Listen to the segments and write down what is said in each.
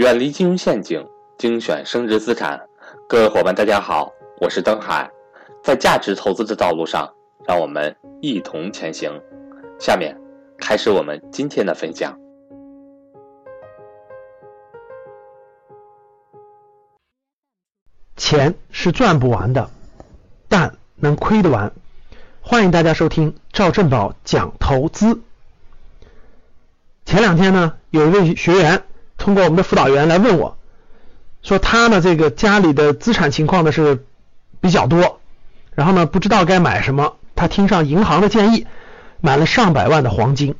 远离金融陷阱，精选升值资产。各位伙伴，大家好，我是登海。在价值投资的道路上，让我们一同前行。下面开始我们今天的分享。钱是赚不完的，但能亏得完。欢迎大家收听赵正宝讲投资。前两天呢，有一位学员通过我们的辅导员来问我，说他呢这个家里的资产情况呢是比较多，然后呢不知道该买什么，他听上银行的建议，买了上百万的黄金，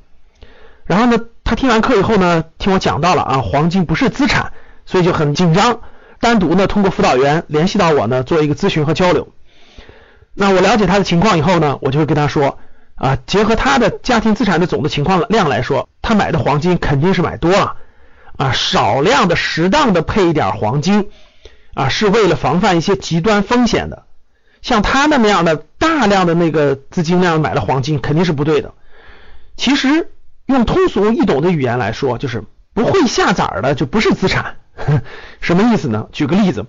然后呢他听完课以后呢，听我讲到了啊黄金不是资产，所以就很紧张，单独呢通过辅导员联系到我呢做一个咨询和交流。那我了解他的情况以后呢，我就会跟他说。啊，结合他的家庭资产的总的情况量来说，他买的黄金肯定是买多了啊，少量的适当的配一点黄金啊，是为了防范一些极端风险的。像他那么样的大量的那个资金量买了黄金，肯定是不对的。其实用通俗易懂的语言来说，就是不会下崽儿的就不是资产。什么意思呢？举个例子，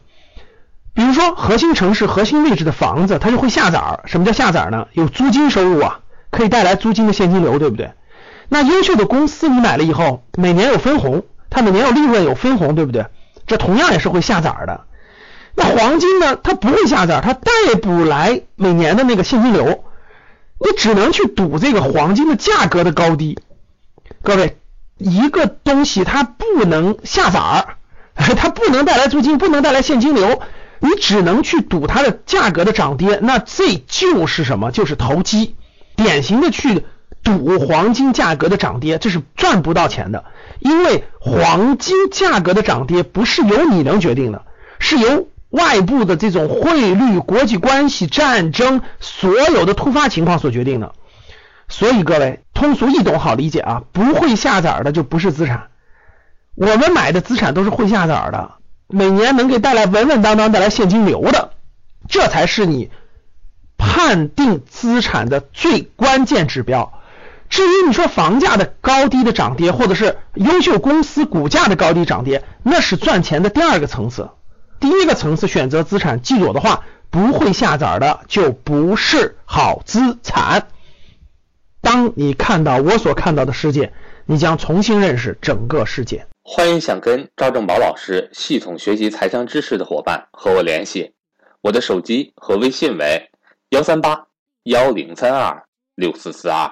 比如说核心城市、核心位置的房子，它就会下崽儿。什么叫下崽儿呢？有租金收入啊。可以带来租金的现金流，对不对？那优秀的公司你买了以后，每年有分红，它每年有利润有分红，对不对？这同样也是会下崽的。那黄金呢？它不会下崽，它带不来每年的那个现金流，你只能去赌这个黄金的价格的高低。各位，一个东西它不能下崽儿，它不能带来租金，不能带来现金流，你只能去赌它的价格的涨跌。那这就是什么？就是投机。典型的去赌黄金价格的涨跌，这是赚不到钱的，因为黄金价格的涨跌不是由你能决定的，是由外部的这种汇率、国际关系、战争所有的突发情况所决定的。所以各位通俗易懂好理解啊，不会下崽的就不是资产。我们买的资产都是会下崽的，每年能给带来稳稳当当带来现金流的，这才是你。判定资产的最关键指标。至于你说房价的高低的涨跌，或者是优秀公司股价的高低涨跌，那是赚钱的第二个层次。第一个层次选择资产，记住我的话，不会下崽的就不是好资产。当你看到我所看到的世界，你将重新认识整个世界。欢迎想跟赵正宝老师系统学习财商知识的伙伴和我联系，我的手机和微信为。幺三八幺零三二六四四二。